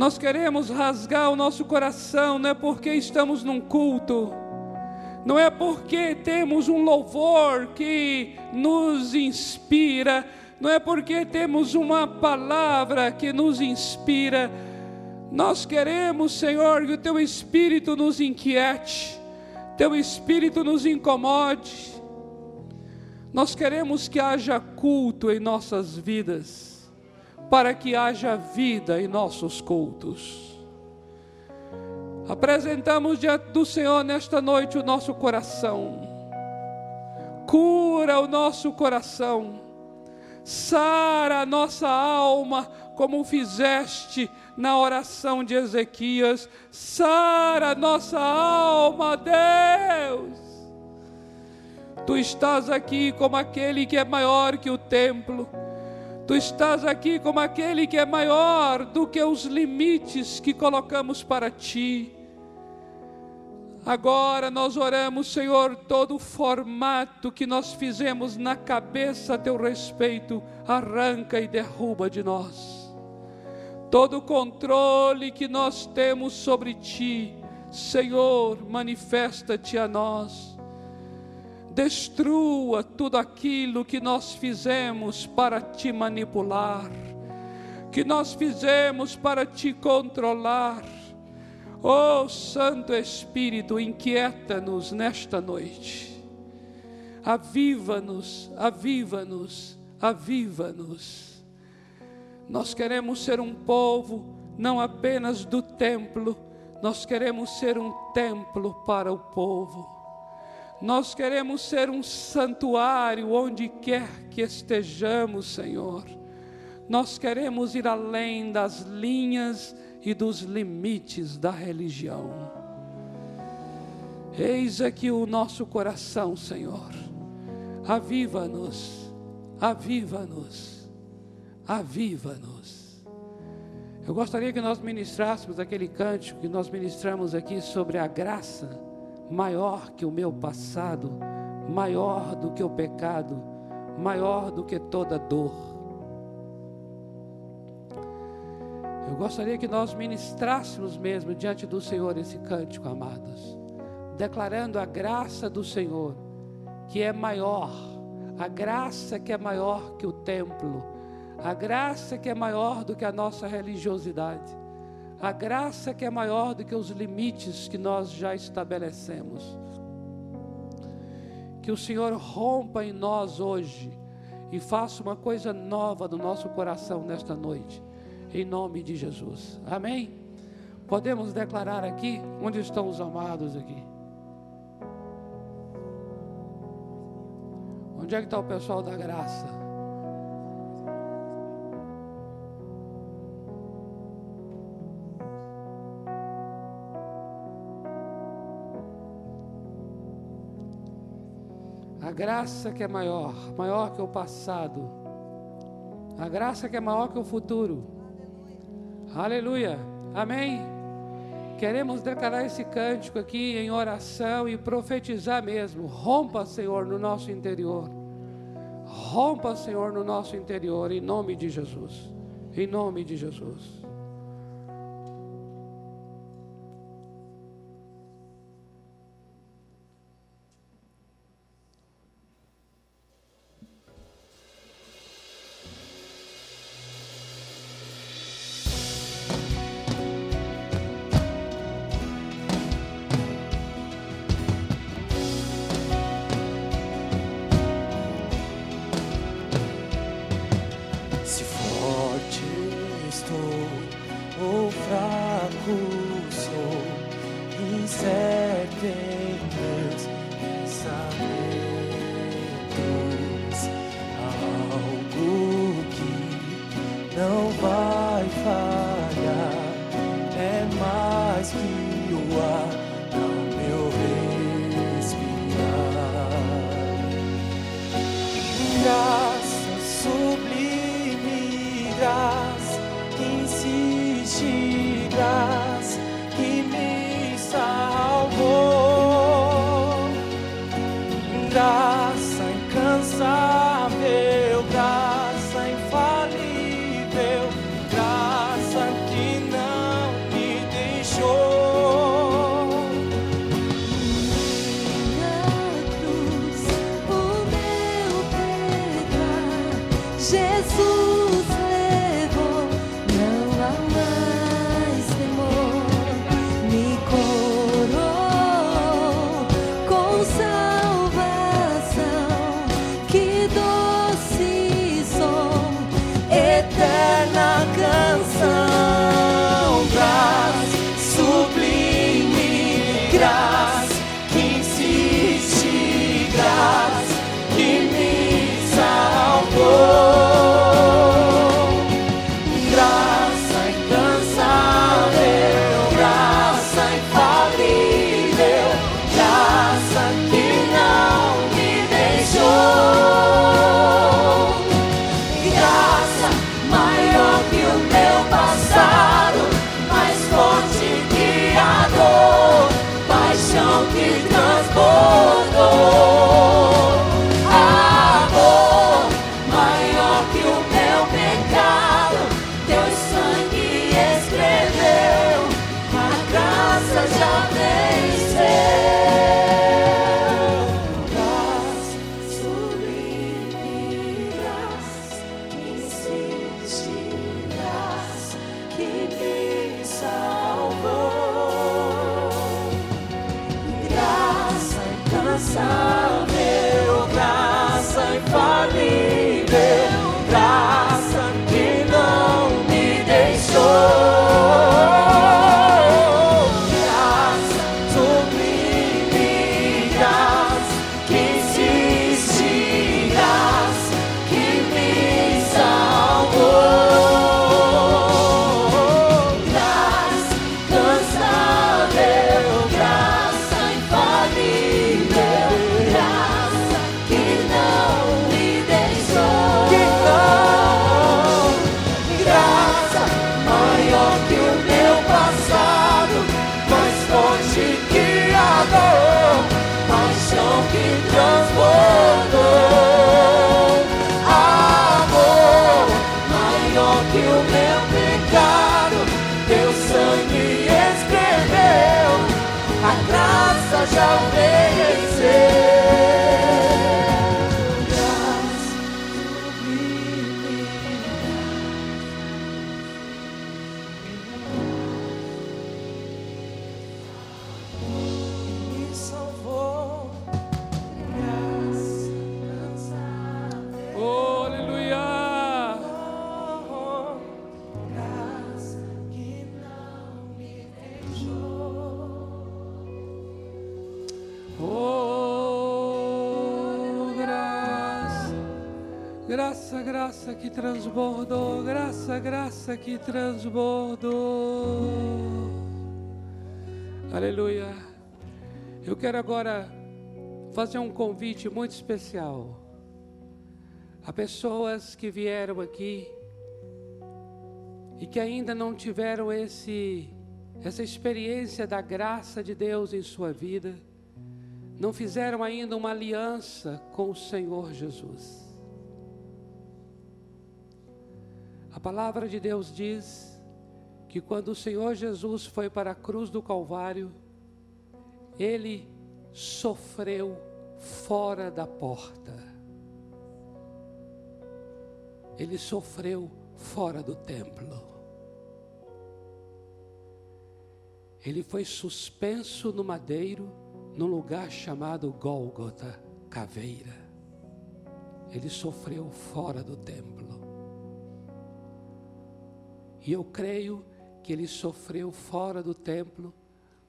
Nós queremos rasgar o nosso coração, não é porque estamos num culto não é porque temos um louvor que nos inspira, não é porque temos uma palavra que nos inspira. Nós queremos, Senhor, que o Teu Espírito nos inquiete, Teu Espírito nos incomode. Nós queremos que haja culto em nossas vidas, para que haja vida em nossos cultos. Apresentamos diante do Senhor nesta noite o nosso coração. Cura o nosso coração. Sara a nossa alma, como fizeste na oração de Ezequias. Sara a nossa alma, Deus. Tu estás aqui como aquele que é maior que o templo. Tu estás aqui como aquele que é maior do que os limites que colocamos para ti. Agora nós oramos, Senhor, todo o formato que nós fizemos na cabeça a teu respeito, arranca e derruba de nós. Todo o controle que nós temos sobre ti, Senhor, manifesta-te a nós. Destrua tudo aquilo que nós fizemos para te manipular, que nós fizemos para te controlar Oh Santo Espírito, inquieta-nos nesta noite. Aviva-nos, aviva-nos, aviva-nos. Nós queremos ser um povo não apenas do templo, nós queremos ser um templo para o povo. Nós queremos ser um santuário onde quer que estejamos, Senhor. Nós queremos ir além das linhas e dos limites da religião. Eis aqui o nosso coração, Senhor. Aviva-nos, aviva-nos, aviva-nos. Eu gostaria que nós ministrássemos aquele cântico que nós ministramos aqui sobre a graça maior que o meu passado, maior do que o pecado, maior do que toda dor. Eu gostaria que nós ministrássemos mesmo diante do Senhor esse cântico, amados, declarando a graça do Senhor, que é maior, a graça que é maior que o templo, a graça que é maior do que a nossa religiosidade, a graça que é maior do que os limites que nós já estabelecemos. Que o Senhor rompa em nós hoje e faça uma coisa nova no nosso coração nesta noite em nome de Jesus. Amém? Podemos declarar aqui onde estão os amados aqui. Onde é que está o pessoal da graça? Graça que é maior, maior que o passado. A graça que é maior que o futuro. Aleluia. Aleluia. Amém. Queremos declarar esse cântico aqui em oração e profetizar mesmo. Rompa, Senhor, no nosso interior. Rompa, Senhor, no nosso interior, em nome de Jesus. Em nome de Jesus. Graça que transbordou. Aleluia. Eu quero agora fazer um convite muito especial a pessoas que vieram aqui e que ainda não tiveram esse essa experiência da graça de Deus em sua vida, não fizeram ainda uma aliança com o Senhor Jesus. A palavra de Deus diz que quando o Senhor Jesus foi para a cruz do Calvário, ele sofreu fora da porta. Ele sofreu fora do templo. Ele foi suspenso no madeiro, num lugar chamado Gólgota, caveira. Ele sofreu fora do templo. E eu creio que ele sofreu fora do templo,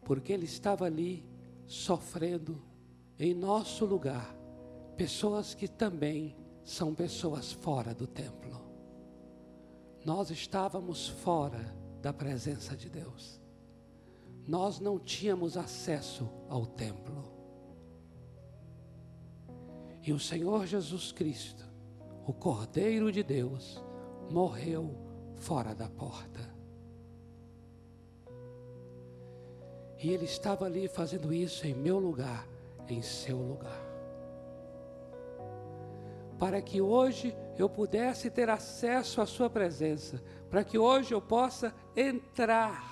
porque ele estava ali sofrendo em nosso lugar, pessoas que também são pessoas fora do templo. Nós estávamos fora da presença de Deus. Nós não tínhamos acesso ao templo. E o Senhor Jesus Cristo, o Cordeiro de Deus, morreu fora da porta. E ele estava ali fazendo isso em meu lugar, em seu lugar. Para que hoje eu pudesse ter acesso à Sua presença, para que hoje eu possa entrar,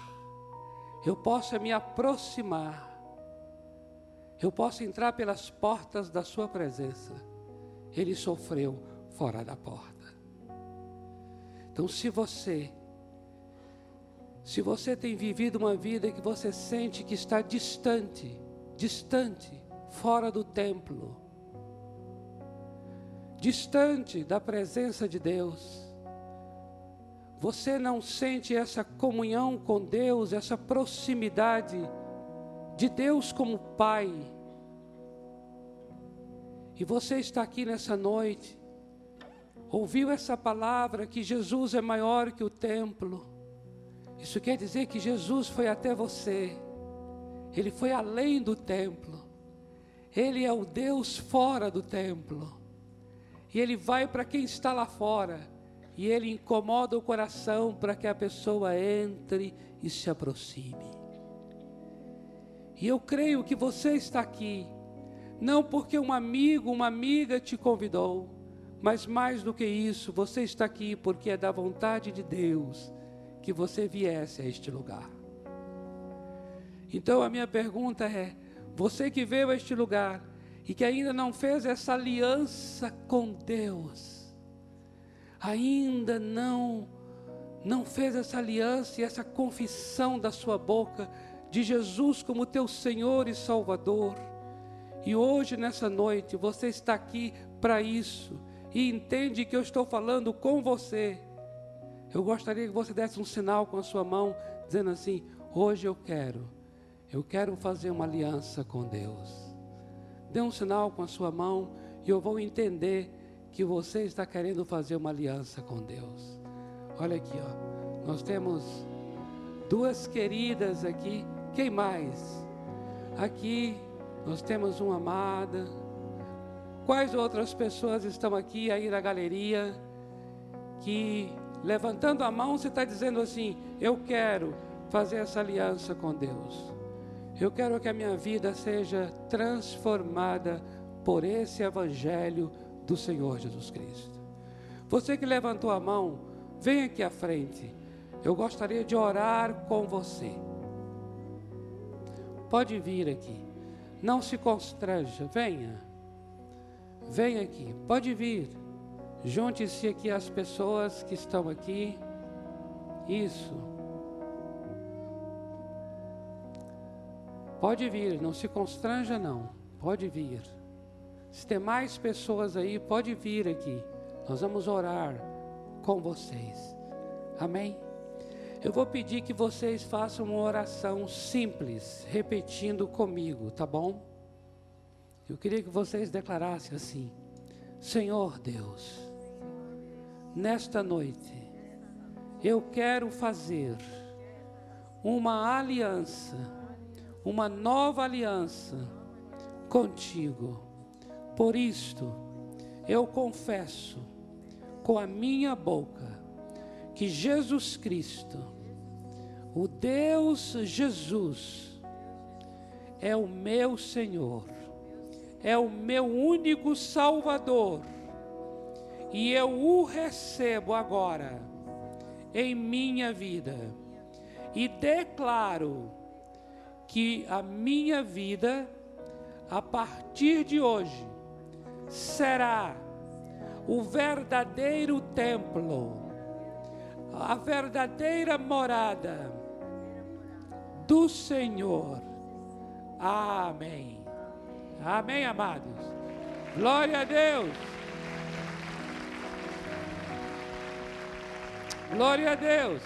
eu possa me aproximar, eu possa entrar pelas portas da Sua presença. Ele sofreu fora da porta. Então, se você, se você tem vivido uma vida que você sente que está distante, distante, fora do templo, distante da presença de Deus, você não sente essa comunhão com Deus, essa proximidade de Deus como Pai, e você está aqui nessa noite, ouviu essa palavra que Jesus é maior que o templo, isso quer dizer que Jesus foi até você, ele foi além do templo, ele é o Deus fora do templo, e ele vai para quem está lá fora, e ele incomoda o coração para que a pessoa entre e se aproxime. E eu creio que você está aqui, não porque um amigo, uma amiga te convidou, mas mais do que isso, você está aqui porque é da vontade de Deus que você viesse a este lugar. Então a minha pergunta é: você que veio a este lugar e que ainda não fez essa aliança com Deus, ainda não não fez essa aliança e essa confissão da sua boca de Jesus como teu Senhor e Salvador. E hoje nessa noite você está aqui para isso e entende que eu estou falando com você, eu gostaria que você desse um sinal com a sua mão, dizendo assim: hoje eu quero, eu quero fazer uma aliança com Deus. Dê um sinal com a sua mão e eu vou entender que você está querendo fazer uma aliança com Deus. Olha aqui, ó. Nós temos duas queridas aqui. Quem mais? Aqui nós temos uma amada, Quais outras pessoas estão aqui aí na galeria que levantando a mão você está dizendo assim: Eu quero fazer essa aliança com Deus. Eu quero que a minha vida seja transformada por esse Evangelho do Senhor Jesus Cristo. Você que levantou a mão, vem aqui à frente. Eu gostaria de orar com você. Pode vir aqui. Não se constranja, venha. Vem aqui, pode vir. Junte-se aqui as pessoas que estão aqui. Isso. Pode vir, não se constranja não. Pode vir. Se tem mais pessoas aí, pode vir aqui. Nós vamos orar com vocês. Amém? Eu vou pedir que vocês façam uma oração simples, repetindo comigo, tá bom? Eu queria que vocês declarassem assim: Senhor Deus, nesta noite, eu quero fazer uma aliança, uma nova aliança contigo. Por isto, eu confesso com a minha boca que Jesus Cristo, o Deus Jesus, é o meu Senhor, é o meu único Salvador, e eu o recebo agora em minha vida, e declaro que a minha vida, a partir de hoje, será o verdadeiro templo, a verdadeira morada do Senhor Amém. Amém, amados. Glória a Deus. Glória a Deus.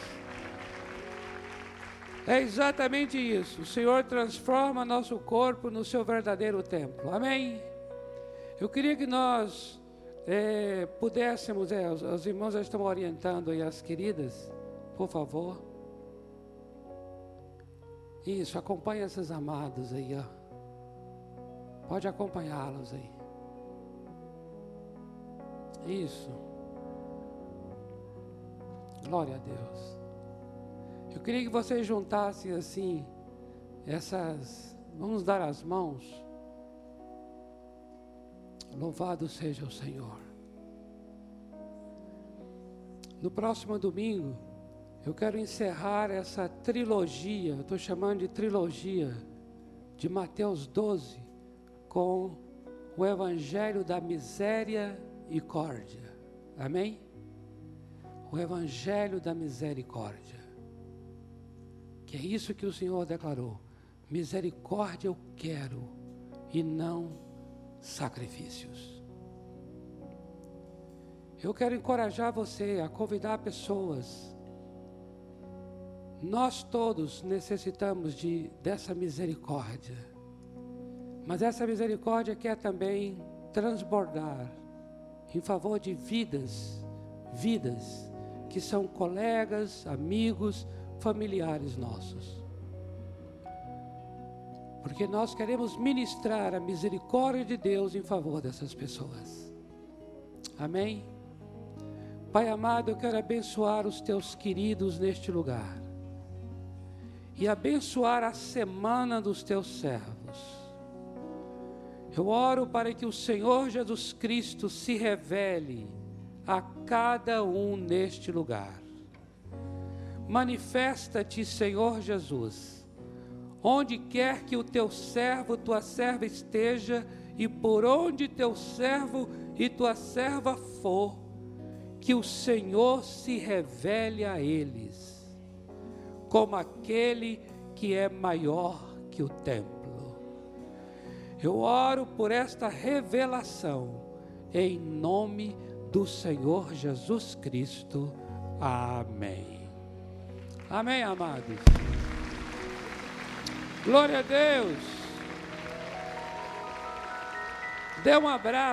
É exatamente isso. O Senhor transforma nosso corpo no seu verdadeiro templo. Amém. Eu queria que nós é, pudéssemos, é, os, os irmãos já estão orientando aí as queridas, por favor. Isso, acompanha esses amados aí, ó. Pode acompanhá-los aí. Isso. Glória a Deus. Eu queria que vocês juntassem assim essas. Vamos dar as mãos. Louvado seja o Senhor. No próximo domingo eu quero encerrar essa trilogia, estou chamando de trilogia, de Mateus 12, com o Evangelho da Miséria e Córdia. Amém? O Evangelho da Misericórdia. Que é isso que o Senhor declarou. Misericórdia eu quero e não sacrifícios. Eu quero encorajar você a convidar pessoas nós todos necessitamos de dessa misericórdia. Mas essa misericórdia quer também transbordar em favor de vidas, vidas que são colegas, amigos, familiares nossos. Porque nós queremos ministrar a misericórdia de Deus em favor dessas pessoas. Amém? Pai amado, eu quero abençoar os teus queridos neste lugar e abençoar a semana dos teus servos. Eu oro para que o Senhor Jesus Cristo se revele a cada um neste lugar. Manifesta-te, Senhor Jesus, onde quer que o teu servo, tua serva esteja, e por onde teu servo e tua serva for, que o Senhor se revele a eles como aquele que é maior que o templo. Eu oro por esta revelação, em nome do Senhor Jesus Cristo. Amém. Amém, amados. Glória a Deus. Dê um abraço.